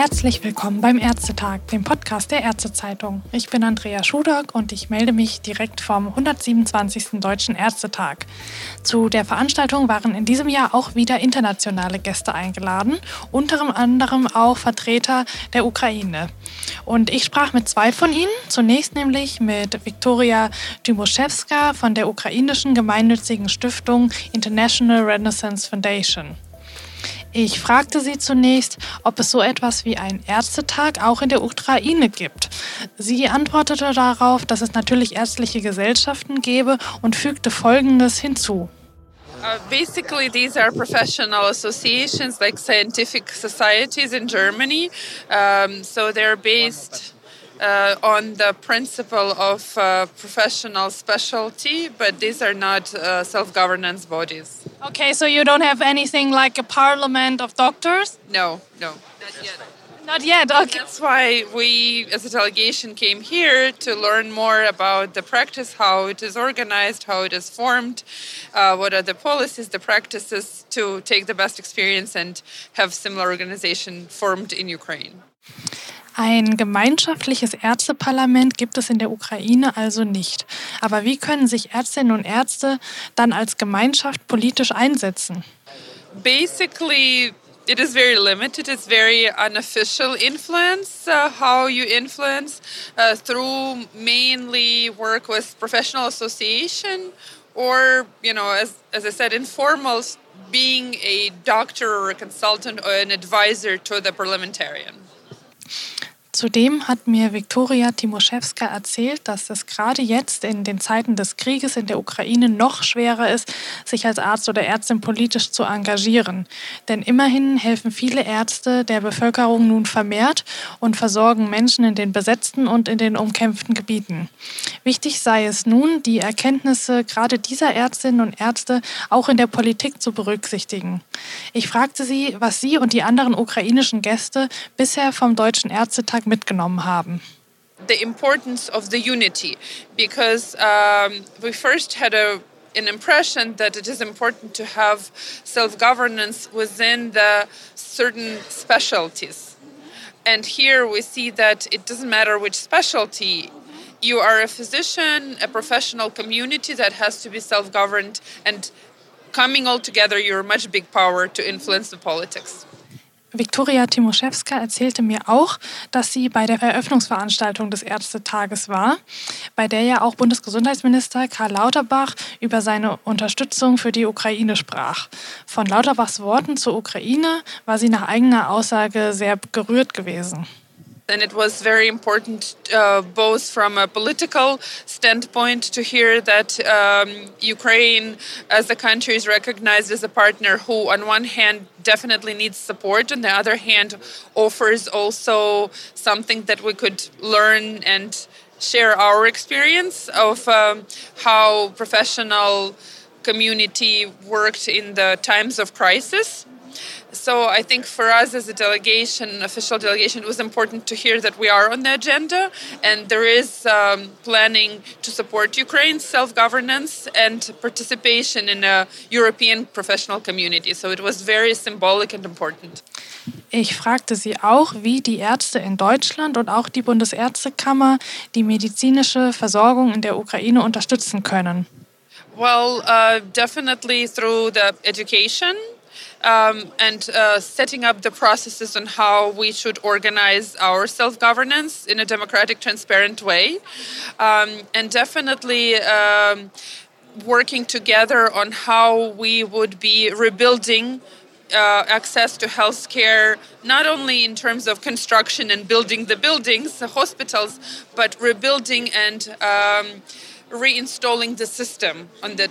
Herzlich willkommen beim Ärztetag, dem Podcast der Ärztezeitung. Ich bin Andrea Schudock und ich melde mich direkt vom 127. Deutschen Ärztetag. Zu der Veranstaltung waren in diesem Jahr auch wieder internationale Gäste eingeladen, unter anderem auch Vertreter der Ukraine. Und ich sprach mit zwei von ihnen, zunächst nämlich mit Viktoria Tymoszewska von der ukrainischen gemeinnützigen Stiftung International Renaissance Foundation. Ich fragte sie zunächst, ob es so etwas wie einen Ärztetag auch in der Ukraine gibt. Sie antwortete darauf, dass es natürlich ärztliche Gesellschaften gäbe und fügte Folgendes hinzu. Uh, basically, these are professional associations like scientific societies in Germany. Um, so they're based uh, on the principle of uh, professional specialty, but these are not uh, self governance bodies. Okay, so you don't have anything like a parliament of doctors? No, no, not yet. Not yet, okay. That's why we, as a delegation, came here to learn more about the practice, how it is organized, how it is formed, uh, what are the policies, the practices to take the best experience and have similar organization formed in Ukraine. Ein gemeinschaftliches Ärzteparlament gibt es in der Ukraine also nicht. Aber wie können sich Ärztinnen und Ärzte dann als Gemeinschaft politisch einsetzen? Basically, it is very limited. It's very unofficial influence. Uh, how you influence uh, through mainly work with professional association, or you know, as as I said, informal being a doctor or a consultant or an advisor to the parliamentarian. Zudem hat mir Viktoria Timoschewska erzählt, dass es gerade jetzt in den Zeiten des Krieges in der Ukraine noch schwerer ist, sich als Arzt oder Ärztin politisch zu engagieren. Denn immerhin helfen viele Ärzte der Bevölkerung nun vermehrt und versorgen Menschen in den besetzten und in den umkämpften Gebieten. Wichtig sei es nun, die Erkenntnisse gerade dieser Ärztinnen und Ärzte auch in der Politik zu berücksichtigen. Ich fragte sie, was sie und die anderen ukrainischen Gäste bisher vom Deutschen Ärztetag Tag mitgenommen haben? The importance of the unity, because um, we first had a an impression that it is important to have self-governance within the certain specialties. And here we see that it doesn't matter which specialty you are a physician, a professional community that has to be self-governed and coming all together you're a much big power to influence the politics. Viktoria Timoschewska erzählte mir auch, dass sie bei der Eröffnungsveranstaltung des Ärztetages war, bei der ja auch Bundesgesundheitsminister Karl Lauterbach über seine Unterstützung für die Ukraine sprach. Von Lauterbachs Worten zur Ukraine war sie nach eigener Aussage sehr gerührt gewesen. And it was very important, uh, both from a political standpoint, to hear that um, Ukraine, as a country, is recognized as a partner who, on one hand, definitely needs support, on the other hand, offers also something that we could learn and share our experience of um, how professional community worked in the times of crisis so I think for us as a delegation, official delegation, it was important to hear that we are on the agenda and there is um, planning to support Ukraine's self-governance and participation in a European professional community. So it was very symbolic and important. Ich fragte sie auch, wie die Ärzte in Deutschland und auch die Bundesärztekammer die medizinische Versorgung in der Ukraine unterstützen können. Well, uh, definitely through the education um, and uh, setting up the processes on how we should organize our self governance in a democratic, transparent way. Um, and definitely um, working together on how we would be rebuilding. Uh, access to healthcare, not only in terms of construction and building the buildings, the hospitals, but rebuilding and um, reinstalling the system on the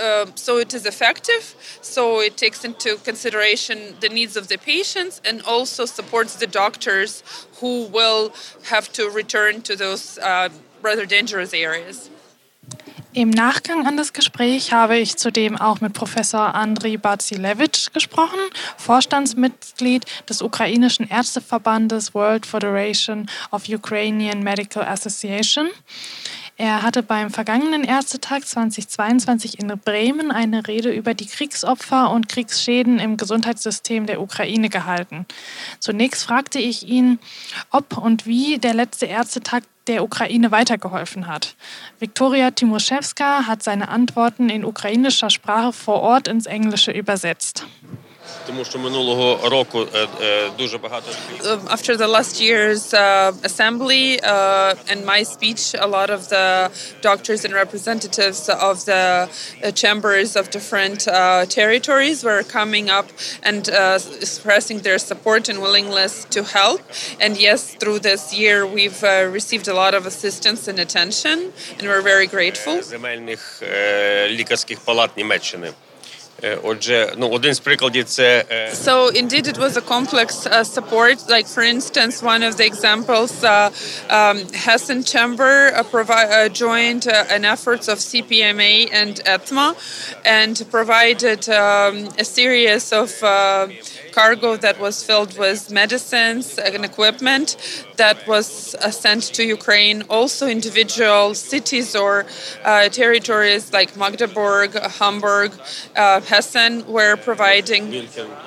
uh, so it is effective so it takes into consideration the needs of the patients and also supports the doctors who will have to return to those uh, rather dangerous areas Im Nachgang an das Gespräch habe ich zudem auch mit Professor Andriy Bazilevich gesprochen, Vorstandsmitglied des ukrainischen Ärzteverbandes World Federation of Ukrainian Medical Association. Er hatte beim vergangenen Ärztetag 2022 in Bremen eine Rede über die Kriegsopfer und Kriegsschäden im Gesundheitssystem der Ukraine gehalten. Zunächst fragte ich ihn, ob und wie der letzte Ärztetag der Ukraine weitergeholfen hat. Viktoria Timoschewska hat seine Antworten in ukrainischer Sprache vor Ort ins Englische übersetzt. тому що минулого року дуже багато After the last year's uh, assembly uh, and my speech, a lot of the doctors and representatives of the uh, chambers of different uh, territories were coming up and uh, expressing their support and willingness to help. And yes, through this year, we've uh, received a lot of assistance and attention, and we're very grateful. земельних лікарських палат Німеччини. Отже, ну один з прикладів це So indeed, it was a complex uh, support. Like for instance, one of the examples, uh, um, Hessen Chamber uh, provi- uh, joined uh, an efforts of CPMA and ETMA, and provided um, a series of uh, cargo that was filled with medicines and equipment that was uh, sent to Ukraine. Also, individual cities or uh, territories like Magdeburg, Hamburg, uh, Hessen were providing.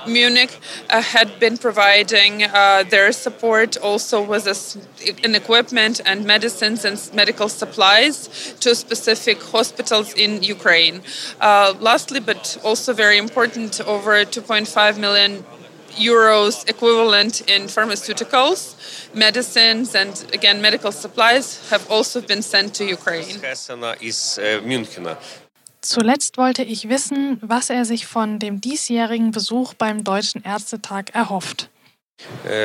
Munich uh, had been providing uh, their support also with in equipment and medicines and medical supplies to specific hospitals in Ukraine. Uh, lastly, but also very important, over 2.5 million euros equivalent in pharmaceuticals, medicines, and again medical supplies have also been sent to Ukraine. з Хесена і з Мюнхена. Zuletzt wollte ich wissen, was er sich von dem diesjährigen Besuch beim Deutschen Ärztetag erhofft.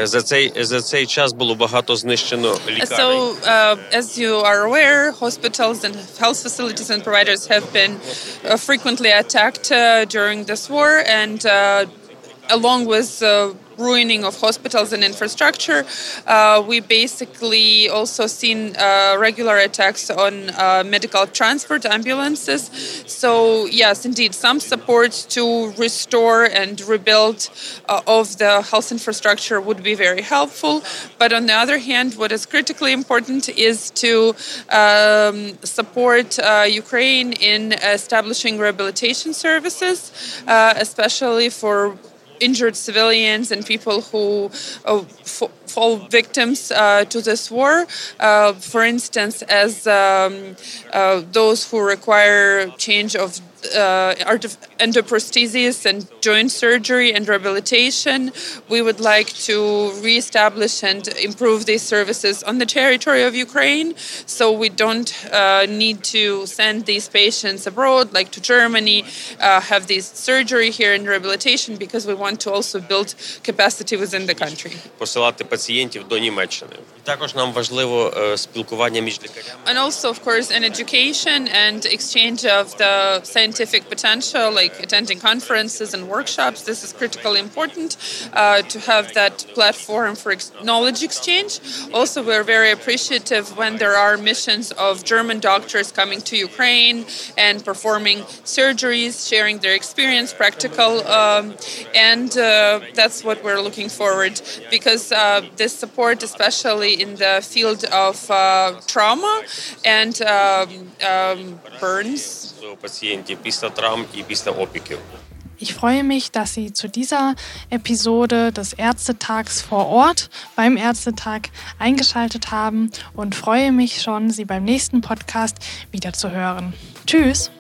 За цей за цей час було багато знищено лікарень. So, uh, as you are aware, hospitals and health facilities and providers have been uh, frequently attacked uh, during this war, and uh, along with uh, ruining of hospitals and infrastructure, uh, we basically also seen uh, regular attacks on uh, medical transport ambulances. So yes, indeed, some support to restore and rebuild uh, of the health infrastructure would be very helpful. But on the other hand, what is critically important is to um, support uh, Ukraine in establishing rehabilitation services, uh, especially for injured civilians and people who uh, fall victims uh, to this war. Uh, for instance, as um, uh, those who require change of uh, artif- endoprosthesis and joint surgery and rehabilitation, we would like to reestablish and improve these services on the territory of Ukraine so we don't uh, need to send these patients abroad, like to Germany, uh, have this surgery here and rehabilitation because we want to also build capacity within the country. посилати пацієнтів до Німеччини. Також нам важливо е, спілкування між лікарями. And also, of course, an education and exchange of the scientific potential, like attending conferences and workshops. This is critically important uh, to have that platform for ex- knowledge exchange. Also, we're very appreciative when there are missions of German doctors coming to Ukraine and performing surgeries, sharing their experience, practical, um, and uh, that's what we're looking forward because uh, this support, especially in the field of uh, trauma and um, um, burns. Ich freue mich, dass Sie zu dieser Episode des Ärztetags vor Ort beim Ärztetag eingeschaltet haben und freue mich schon, Sie beim nächsten Podcast wiederzuhören. Tschüss!